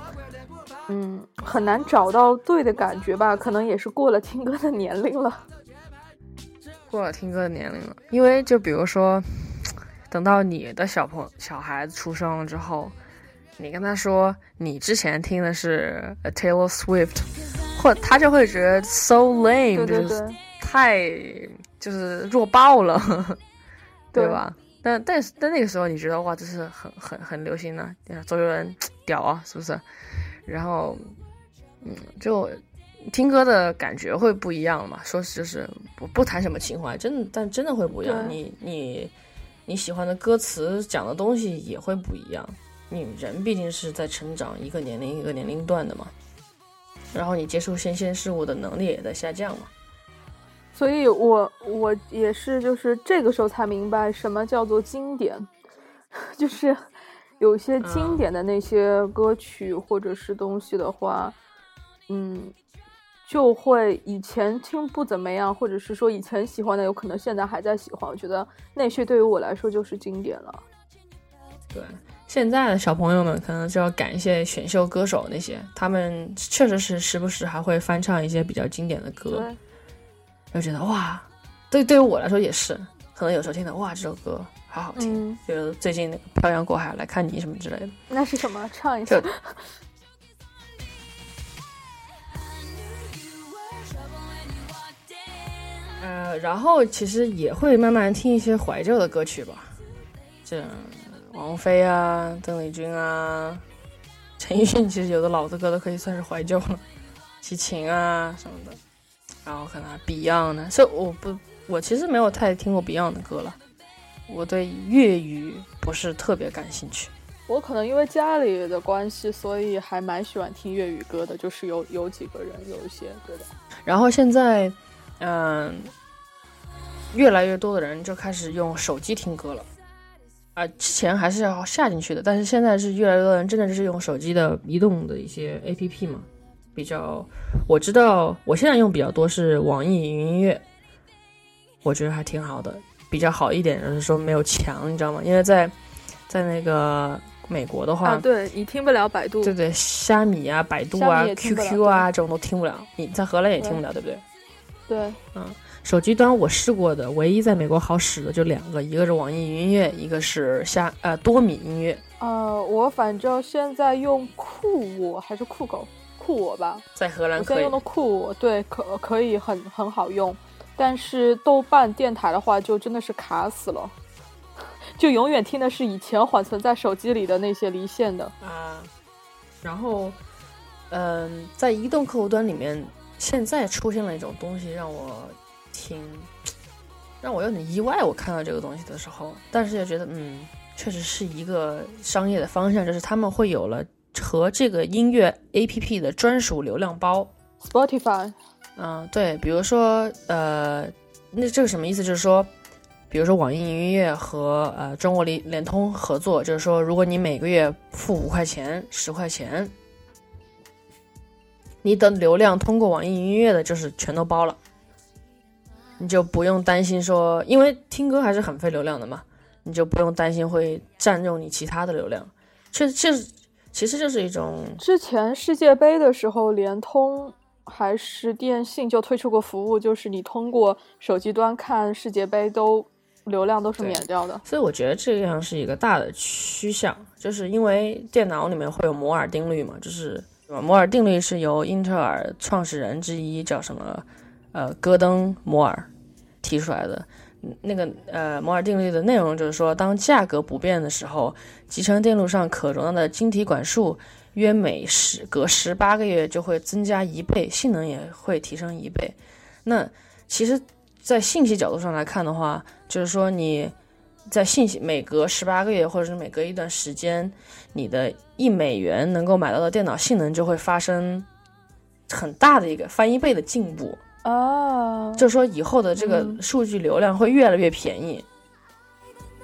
嗯，很难找到对的感觉吧。可能也是过了听歌的年龄了，过了听歌的年龄了。因为就比如说，等到你的小朋小孩子出生了之后。你跟他说你之前听的是 Taylor Swift，或他就会觉得 so lame，就是太就是弱爆了，对吧？但但是但那个时候你觉得哇，这是很很很流行的，周杰伦屌啊，是不是？然后嗯，就听歌的感觉会不一样嘛。说就是不不谈什么情怀，真的，但真的会不一样。你你你喜欢的歌词讲的东西也会不一样。你人毕竟是在成长，一个年龄一个年龄段的嘛，然后你接受新鲜事物的能力也在下降嘛，所以我我也是就是这个时候才明白什么叫做经典，[LAUGHS] 就是有些经典的那些歌曲或者是东西的话，嗯，就会以前听不怎么样，或者是说以前喜欢的，有可能现在还在喜欢，我觉得那些对于我来说就是经典了，对。现在的小朋友们可能就要感谢选秀歌手那些，他们确实是时不时还会翻唱一些比较经典的歌，就觉得哇，对对于我来说也是，可能有时候听到哇这首歌好好听，就最近那个漂洋过海来看你什么之类的，那是什么？唱一下。[LAUGHS] 呃，然后其实也会慢慢听一些怀旧的歌曲吧，这。王菲啊，邓丽君啊，陈奕迅，其实有的老的歌都可以算是怀旧了，齐秦啊什么的，然后可能 Beyond 呢，所以我不，我其实没有太听过 Beyond 的歌了，我对粤语不是特别感兴趣。我可能因为家里的关系，所以还蛮喜欢听粤语歌的，就是有有几个人有一些对的。然后现在，嗯，越来越多的人就开始用手机听歌了。啊，之前还是要下进去的，但是现在是越来越多人真的是用手机的移动的一些 A P P 嘛，比较我知道，我现在用比较多是网易云音乐，我觉得还挺好的，比较好一点就是说没有墙，你知道吗？因为在在那个美国的话，对你听不了百度，对对，虾米啊、百度啊、Q Q 啊这种都听不了，你在荷兰也听不了，对不对？对，嗯。手机端我试过的，唯一在美国好使的就两个，一个是网易云音乐，一个是虾呃多米音乐。呃，我反正现在用酷我还是酷狗，酷我吧，在荷兰我现在用的酷我，对，可可以很很好用。但是豆瓣电台的话，就真的是卡死了，[LAUGHS] 就永远听的是以前缓存在手机里的那些离线的啊。然后，嗯，在移动客户端里面，现在出现了一种东西，让我。挺让我有点意外，我看到这个东西的时候，但是也觉得，嗯，确实是一个商业的方向，就是他们会有了和这个音乐 A P P 的专属流量包，Spotify，嗯，对，比如说，呃，那这个什么意思？就是说，比如说网易云音乐和呃中国联联通合作，就是说，如果你每个月付五块钱、十块钱，你的流量通过网易云音乐的，就是全都包了。你就不用担心说，因为听歌还是很费流量的嘛，你就不用担心会占用你其他的流量。确实，其实就是一种。之前世界杯的时候，联通还是电信就推出过服务，就是你通过手机端看世界杯都流量都是免掉的。所以我觉得这样是一个大的趋向，就是因为电脑里面会有摩尔定律嘛，就是摩尔定律是由英特尔创始人之一叫什么呃戈登摩尔提出来的。那个呃摩尔定律的内容就是说，当价格不变的时候，集成电路上可容纳的晶体管数。约每十隔十八个月就会增加一倍，性能也会提升一倍。那其实，在信息角度上来看的话，就是说你在信息每隔十八个月或者是每隔一段时间，你的一美元能够买到的电脑性能就会发生很大的一个翻一倍的进步啊。就说以后的这个数据流量会越来越便宜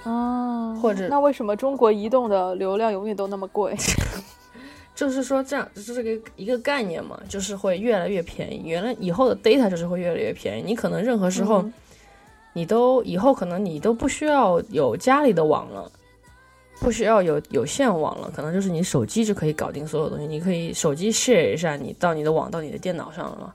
哦。或者那为什么中国移动的流量永远都那么贵？[LAUGHS] 就是说，这样就是个一个概念嘛，就是会越来越便宜。原来以后的 data 就是会越来越便宜。你可能任何时候，你都以后可能你都不需要有家里的网了，不需要有有线网了，可能就是你手机就可以搞定所有东西。你可以手机 share 一下，你到你的网到你的电脑上了。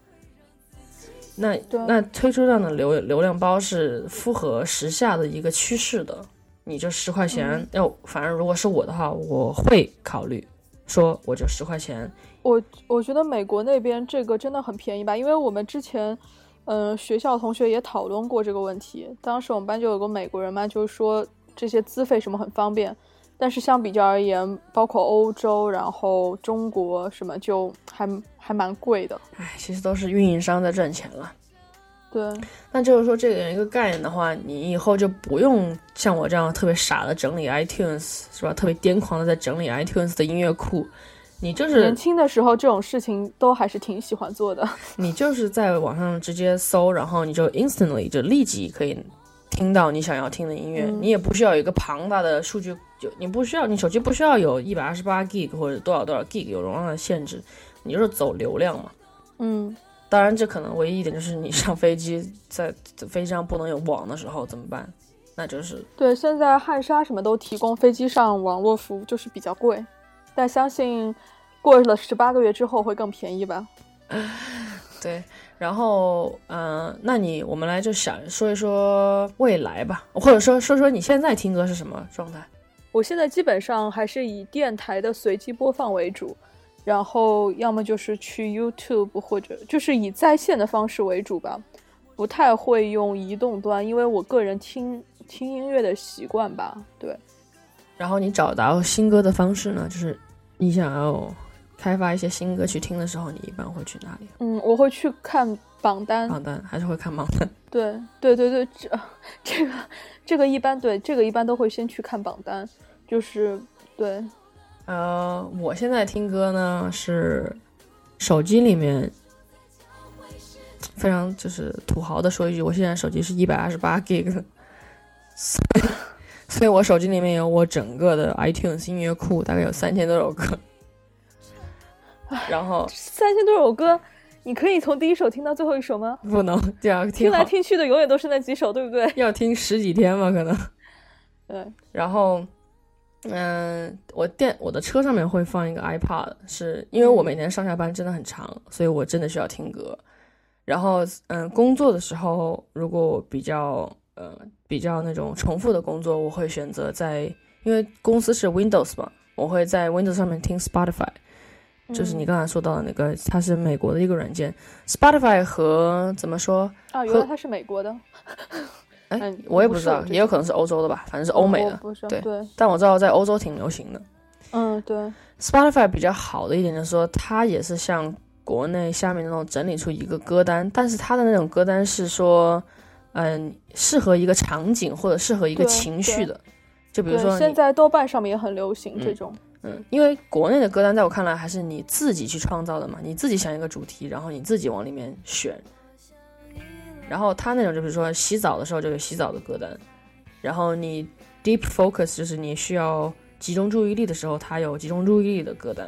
那那推出这样的流流量包是符合时下的一个趋势的。你就十块钱，要反正如果是我的话，我会考虑。说我就十块钱，我我觉得美国那边这个真的很便宜吧，因为我们之前，嗯，学校同学也讨论过这个问题。当时我们班就有个美国人嘛，就是说这些资费什么很方便，但是相比较而言，包括欧洲，然后中国什么就还还蛮贵的。唉，其实都是运营商在赚钱了。对，那就是说这个一个概念的话，你以后就不用像我这样特别傻的整理 iTunes 是吧？特别癫狂的在整理 iTunes 的音乐库，你就是年轻的时候这种事情都还是挺喜欢做的。[LAUGHS] 你就是在网上直接搜，然后你就 instantly 就立即可以听到你想要听的音乐，你也不需要有一个庞大的数据，就你不需要，你手机不需要有一百二十八 G 或者多少多少 G 有容量的限制，你就是走流量嘛。嗯。当然，这可能唯一一点就是你上飞机，在飞机上不能有网的时候怎么办？那就是对。现在汉莎什么都提供飞机上网络服务，就是比较贵，但相信过了十八个月之后会更便宜吧。[LAUGHS] 对，然后嗯，那你我们来就想说一说未来吧，或者说说说你现在听歌是什么状态？我现在基本上还是以电台的随机播放为主。然后要么就是去 YouTube，或者就是以在线的方式为主吧，不太会用移动端，因为我个人听听音乐的习惯吧。对。然后你找到新歌的方式呢？就是你想要开发一些新歌去听的时候，你一般会去哪里？嗯，我会去看榜单。榜单还是会看榜单？对对对对，这这个这个一般对这个一般都会先去看榜单，就是对。呃，我现在听歌呢是手机里面非常就是土豪的说一句，我现在手机是一百二十八 G，所以所以我手机里面有我整个的 iTunes 音乐库，大概有三千多首歌。[LAUGHS] 然后三千多首歌，你可以从第一首听到最后一首吗？不能，这样听来听去的永远都是那几首，对不对？[LAUGHS] 要听十几天吧，可能。[LAUGHS] 对，然后。嗯，我电我的车上面会放一个 iPod，是因为我每天上下班真的很长，所以我真的需要听歌。然后，嗯，工作的时候如果我比较呃比较那种重复的工作，我会选择在因为公司是 Windows 嘛，我会在 Windows 上面听 Spotify，就是你刚才说到的那个，它是美国的一个软件。Spotify 和怎么说？啊，原来它是美国的。哎，我也不知道，也有可能是欧洲的吧，反正是欧美的。对，但我知道在欧洲挺流行的。嗯，对。Spotify 比较好的一点就是说，它也是像国内下面那种整理出一个歌单，但是它的那种歌单是说，嗯，适合一个场景或者适合一个情绪的。就比如说，现在豆瓣上面也很流行这种。嗯，因为国内的歌单在我看来还是你自己去创造的嘛，你自己想一个主题，然后你自己往里面选。然后他那种就比如说洗澡的时候就有洗澡的歌单，然后你 deep focus 就是你需要集中注意力的时候，它有集中注意力的歌单，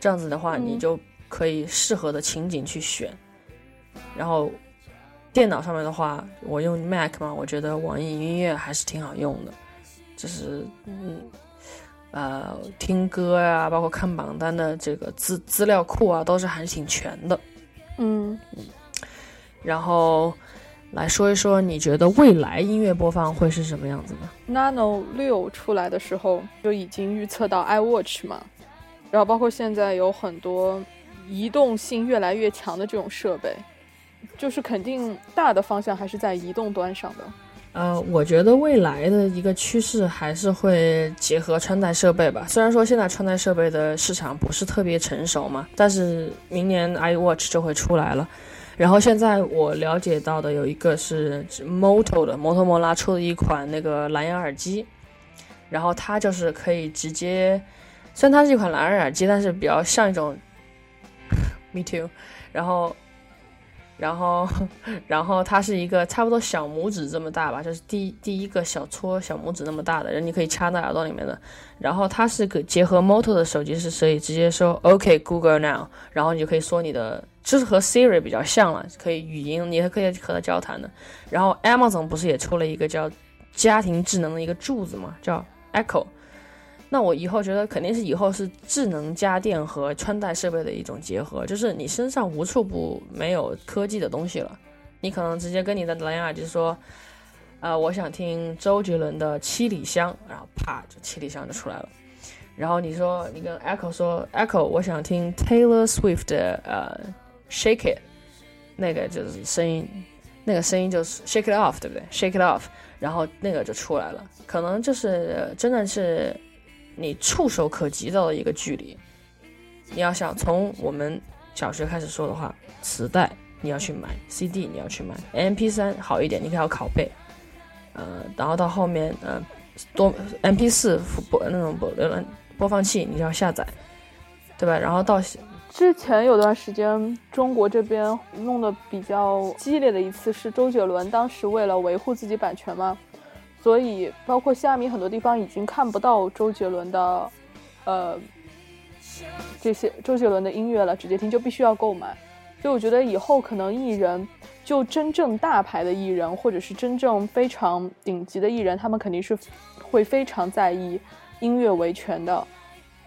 这样子的话你就可以适合的情景去选。然后电脑上面的话，我用 Mac 嘛，我觉得网易音乐还是挺好用的，就是嗯呃听歌呀，包括看榜单的这个资资料库啊，都是还是挺全的。嗯，然后来说一说，你觉得未来音乐播放会是什么样子呢？Nano 六出来的时候就已经预测到 iWatch 嘛，然后包括现在有很多移动性越来越强的这种设备，就是肯定大的方向还是在移动端上的。呃，我觉得未来的一个趋势还是会结合穿戴设备吧。虽然说现在穿戴设备的市场不是特别成熟嘛，但是明年 iWatch 就会出来了。然后现在我了解到的有一个是 Moto 的摩托摩拉出的一款那个蓝牙耳机，然后它就是可以直接，虽然它是一款蓝牙耳机，但是比较像一种 [LAUGHS] Me too，然后。然后，[LAUGHS] 然后它是一个差不多小拇指这么大吧，就是第第一个小撮小拇指那么大的，人你可以插在耳朵里面的。然后它是个结合 Moto 的手机，是可以直接说 OK Google Now，然后你就可以说你的，就是和 Siri 比较像了，可以语音，你还可以和它交谈的。然后 Amazon 不是也出了一个叫家庭智能的一个柱子嘛，叫 Echo。那我以后觉得肯定是以后是智能家电和穿戴设备的一种结合，就是你身上无处不没有科技的东西了。你可能直接跟你的蓝牙耳机说，呃，我想听周杰伦的《七里香》，然后啪，就《七里香》就出来了。然后你说你跟 Echo 说，Echo，我想听 Taylor Swift 的呃《Shake It》，那个就是声音，那个声音就是 Shake It Off，对不对？Shake It Off，然后那个就出来了。可能就是真的是。你触手可及到的一个距离，你要想从我们小学开始说的话，磁带你要去买，CD 你要去买，MP3 好一点，你可要拷贝，呃，然后到后面呃多 MP4 播那种播播放器你就要下载，对吧？然后到之前有段时间中国这边弄得比较激烈的一次是周杰伦当时为了维护自己版权嘛。所以，包括虾米很多地方已经看不到周杰伦的，呃，这些周杰伦的音乐了，直接听就必须要购买。所以我觉得以后可能艺人，就真正大牌的艺人，或者是真正非常顶级的艺人，他们肯定是会非常在意音乐维权的。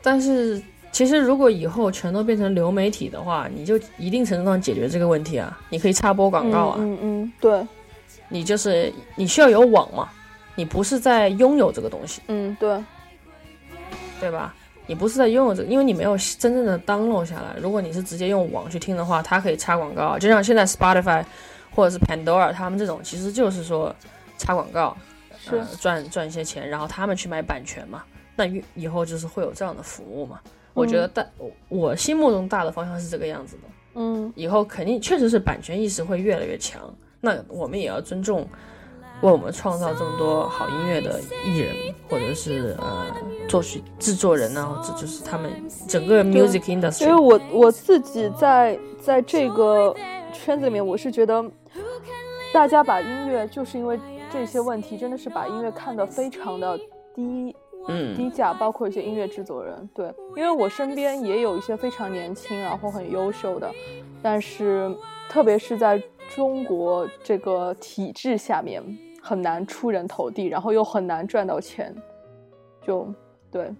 但是，其实如果以后全都变成流媒体的话，你就一定程度上解决这个问题啊，你可以插播广告啊，嗯嗯，对，你就是你需要有网嘛。你不是在拥有这个东西，嗯，对，对吧？你不是在拥有这个，因为你没有真正的 download 下来。如果你是直接用网去听的话，它可以插广告，就像现在 Spotify 或者是 Pandora 他们这种，其实就是说插广告，是赚赚一些钱，然后他们去买版权嘛。那以后就是会有这样的服务嘛？我觉得大我心目中大的方向是这个样子的，嗯，以后肯定确实是版权意识会越来越强，那我们也要尊重。为我们创造这么多好音乐的艺人，或者是呃作曲制作人呢，这就是他们整个 music industry。因为我我自己在在这个圈子里面，我是觉得大家把音乐就是因为这些问题，真的是把音乐看得非常的低，嗯，低价，包括一些音乐制作人。对，因为我身边也有一些非常年轻，然后很优秀的，但是特别是在中国这个体制下面。很难出人头地，然后又很难赚到钱，就对，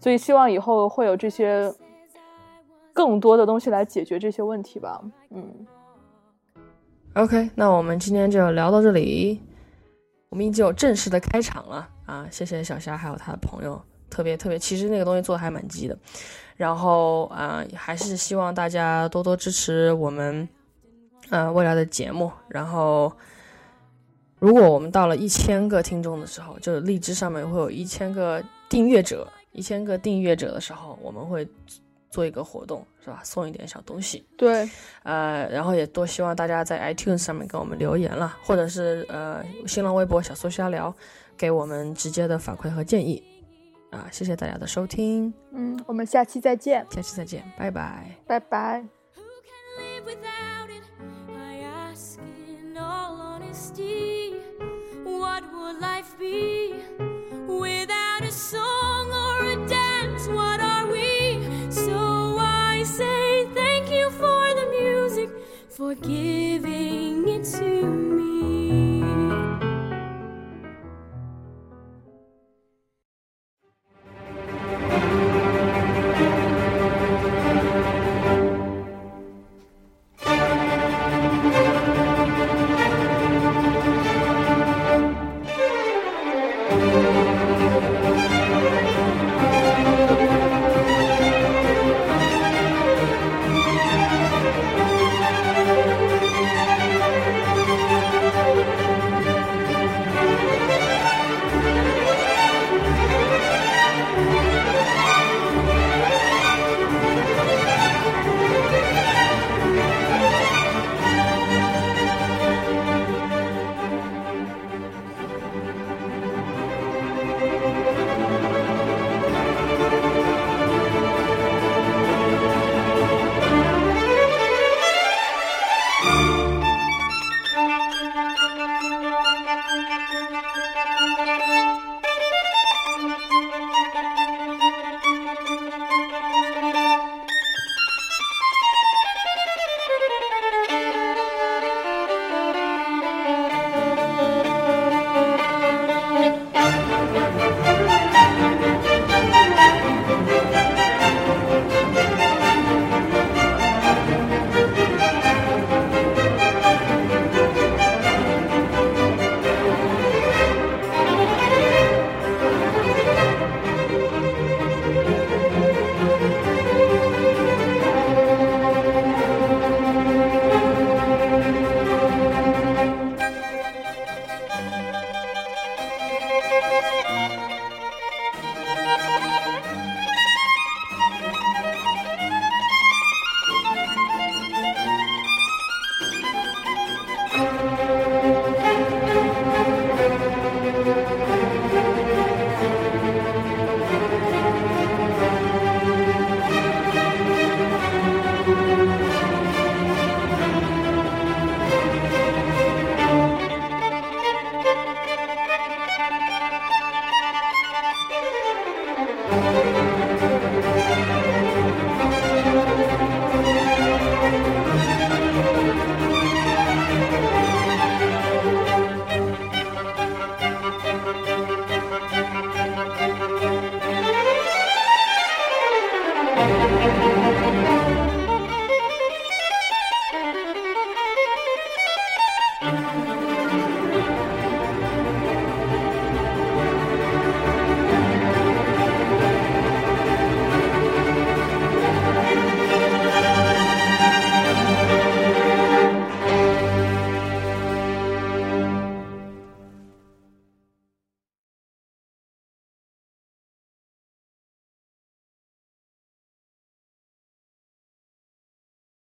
所以希望以后会有这些更多的东西来解决这些问题吧。嗯，OK，那我们今天就聊到这里，我们已经有正式的开场了啊！谢谢小虾还有他的朋友，特别特别，其实那个东西做的还蛮鸡的。然后啊，还是希望大家多多支持我们呃未来的节目，然后。如果我们到了一千个听众的时候，就是荔枝上面会有一千个订阅者，一千个订阅者的时候，我们会做一个活动，是吧？送一点小东西。对，呃，然后也多希望大家在 iTunes 上面给我们留言了，或者是呃新浪微博小苏瞎聊，给我们直接的反馈和建议。啊，谢谢大家的收听。嗯，我们下期再见。下期再见，拜拜。拜拜。For the music, for giving it to me.